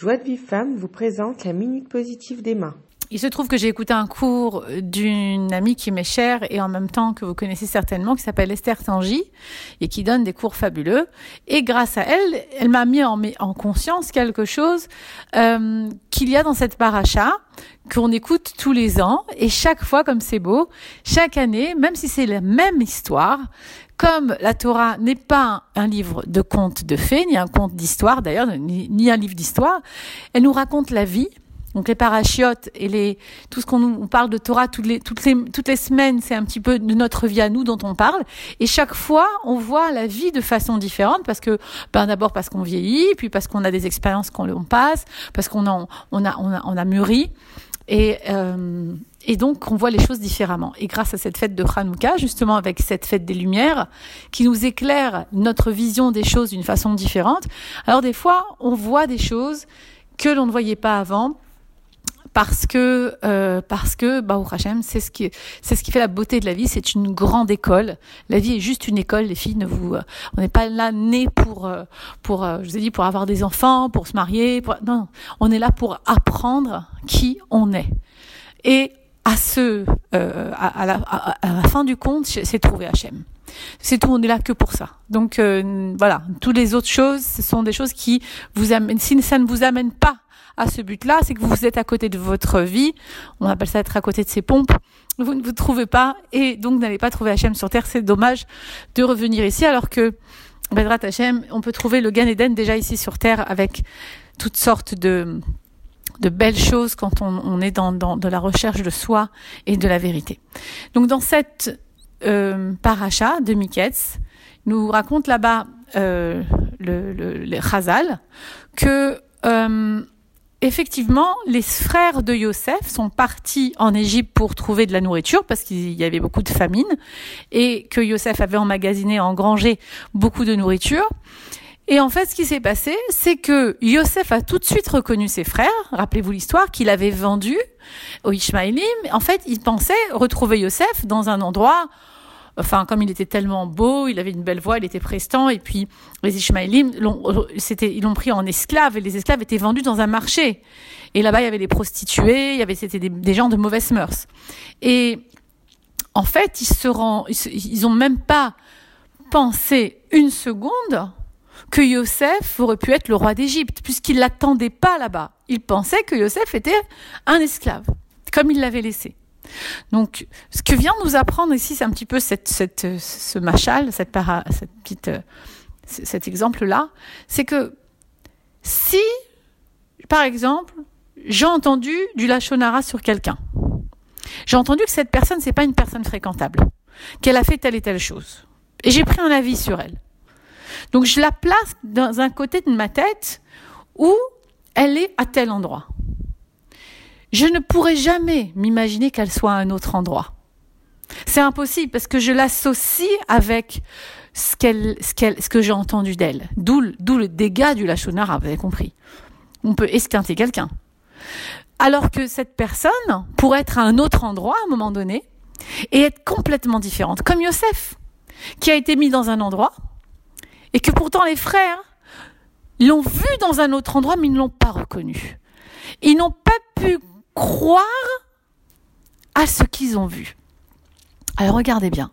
Joie de Vive Femme vous présente la Minute Positive d'Emma. Il se trouve que j'ai écouté un cours d'une amie qui m'est chère et en même temps que vous connaissez certainement, qui s'appelle Esther Tangy et qui donne des cours fabuleux. Et grâce à elle, elle m'a mis en, en, conscience quelque chose euh, qu'il y a dans cette paracha qu'on écoute tous les ans et chaque fois, comme c'est beau, chaque année, même si c'est la même histoire, comme la Torah n'est pas un livre de contes de fées, ni un conte d'histoire d'ailleurs, ni un livre d'histoire, elle nous raconte la vie donc les parachiotes et les tout ce qu'on on parle de Torah toutes les toutes les toutes les semaines, c'est un petit peu de notre vie à nous dont on parle. Et chaque fois, on voit la vie de façon différente parce que ben d'abord parce qu'on vieillit, puis parce qu'on a des expériences qu'on passe, parce qu'on a on a on a on a mûri et euh, et donc, on voit les choses différemment. Et grâce à cette fête de Hanouka, justement avec cette fête des Lumières, qui nous éclaire notre vision des choses d'une façon différente, alors des fois, on voit des choses que l'on ne voyait pas avant, parce que euh, parce que bah Hashem c'est ce qui c'est ce qui fait la beauté de la vie c'est une grande école. La vie est juste une école les filles ne vous euh, on n'est pas là né pour euh, pour euh, je vous ai dit pour avoir des enfants pour se marier pour, non. On est là pour apprendre qui on est. Et à ce euh, à, la, à, la, fin du compte c'est trouver Hachem c'est tout, on est là que pour ça. Donc euh, voilà, toutes les autres choses, ce sont des choses qui vous amènent. Si ça ne vous amène pas à ce but-là, c'est que vous êtes à côté de votre vie. On appelle ça être à côté de ses pompes. Vous ne vous trouvez pas et donc n'allez pas trouver Hachem sur terre. C'est dommage de revenir ici alors que Bedrat Hachem, on peut trouver le Gan Eden déjà ici sur terre avec toutes sortes de de belles choses quand on, est dans, dans, de la recherche de soi et de la vérité. Donc dans cette euh, paracha de Miketz, nous raconte là-bas euh, le, le, le Chazal que euh, effectivement, les frères de Yosef sont partis en Égypte pour trouver de la nourriture parce qu'il y avait beaucoup de famine et que Yosef avait emmagasiné, engrangé beaucoup de nourriture. Et en fait, ce qui s'est passé, c'est que Yosef a tout de suite reconnu ses frères. Rappelez-vous l'histoire qu'il avait vendu aux Ishmaélim. En fait, il pensait retrouver Yosef dans un endroit enfin, comme il était tellement beau, il avait une belle voix, il était prestant, et puis les Ishmaélim, ils l'ont pris en esclave, et les esclaves étaient vendus dans un marché. Et là-bas, il y avait des prostituées, il y avait, c'était des, des gens de mauvaises mœurs. Et en fait, ils se rend, ils, ils ont même pas pensé une seconde que Yosef aurait pu être le roi d'Égypte, puisqu'il l'attendait pas là-bas. Il pensait que Yosef était un esclave, comme il l'avait laissé. Donc, ce que vient nous apprendre ici, c'est un petit peu ce machal, cette petite, euh, cet exemple-là, c'est que si, par exemple, j'ai entendu du lachonara sur quelqu'un, j'ai entendu que cette personne, c'est pas une personne fréquentable, qu'elle a fait telle et telle chose, et j'ai pris un avis sur elle. Donc, je la place dans un côté de ma tête où elle est à tel endroit je ne pourrais jamais m'imaginer qu'elle soit à un autre endroit. C'est impossible parce que je l'associe avec ce, qu'elle, ce, qu'elle, ce que j'ai entendu d'elle. D'où, d'où le dégât du lachonara, vous avez compris. On peut esquinter quelqu'un. Alors que cette personne pourrait être à un autre endroit à un moment donné et être complètement différente. Comme Yosef, qui a été mis dans un endroit et que pourtant les frères l'ont vu dans un autre endroit mais ils ne l'ont pas reconnu. Ils n'ont pas pu croire à ce qu'ils ont vu. Alors regardez bien,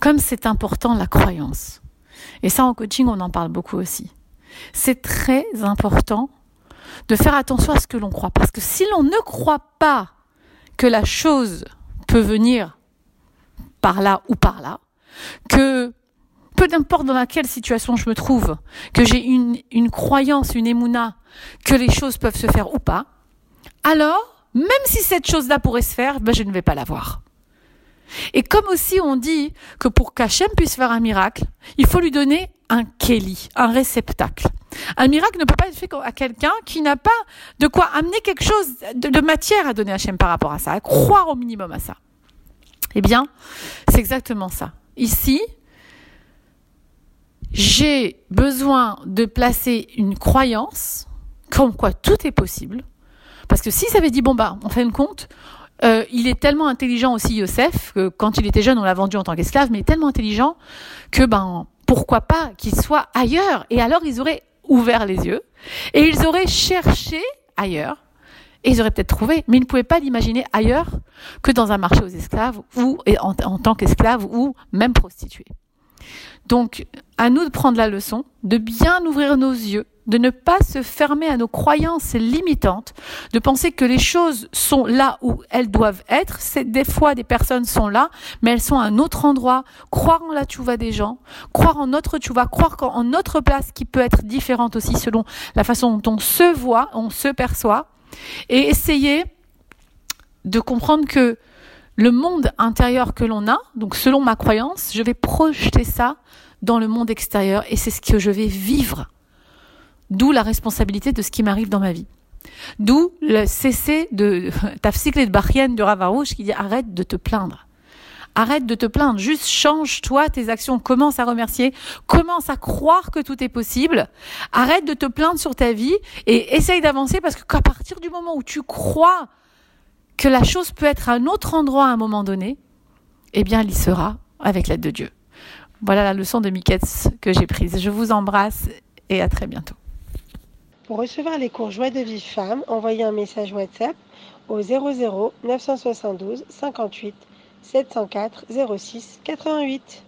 comme c'est important la croyance, et ça en coaching on en parle beaucoup aussi, c'est très important de faire attention à ce que l'on croit, parce que si l'on ne croit pas que la chose peut venir par là ou par là, que peu importe dans laquelle situation je me trouve, que j'ai une, une croyance, une émouna, que les choses peuvent se faire ou pas, alors, même si cette chose-là pourrait se faire, ben je ne vais pas la voir. Et comme aussi on dit que pour qu'Hachem puisse faire un miracle, il faut lui donner un keli, un réceptacle. Un miracle ne peut pas être fait à quelqu'un qui n'a pas de quoi amener quelque chose de, matière à donner à Hachem par rapport à ça, à croire au minimum à ça. Eh bien, c'est exactement ça. Ici, j'ai besoin de placer une croyance comme quoi tout est possible, parce que si ça avait dit, bon, bah, en fin de compte, euh, il est tellement intelligent aussi, Yosef, que quand il était jeune, on l'a vendu en tant qu'esclave, mais tellement intelligent que, ben, pourquoi pas qu'il soit ailleurs? Et alors, ils auraient ouvert les yeux et ils auraient cherché ailleurs. Et ils auraient peut-être trouvé, mais ils ne pouvaient pas l'imaginer ailleurs que dans un marché aux esclaves ou en, en tant qu'esclaves ou même prostituées. Donc, à nous de prendre la leçon, de bien ouvrir nos yeux, de ne pas se fermer à nos croyances limitantes, de penser que les choses sont là où elles doivent être. C'est des fois des personnes sont là, mais elles sont à un autre endroit. Croire en la tchouva des gens, croire en notre tchouva, croire en notre place qui peut être différente aussi selon la façon dont on se voit, on se perçoit, et essayer de comprendre que le monde intérieur que l'on a, donc selon ma croyance, je vais projeter ça dans le monde extérieur et c'est ce que je vais vivre. D'où la responsabilité de ce qui m'arrive dans ma vie. D'où le cessez de Tafsik de Bachien du Ravarouche qui dit arrête de te plaindre. Arrête de te plaindre, juste change-toi tes actions, commence à remercier, commence à croire que tout est possible, arrête de te plaindre sur ta vie et essaye d'avancer parce qu'à partir du moment où tu crois que la chose peut être à un autre endroit à un moment donné, eh bien, elle y sera avec l'aide de Dieu. Voilà la leçon de Miketz que j'ai prise. Je vous embrasse et à très bientôt. Pour recevoir les cours Joie de vie femme, envoyez un message WhatsApp au 00 972 58 704 06 88.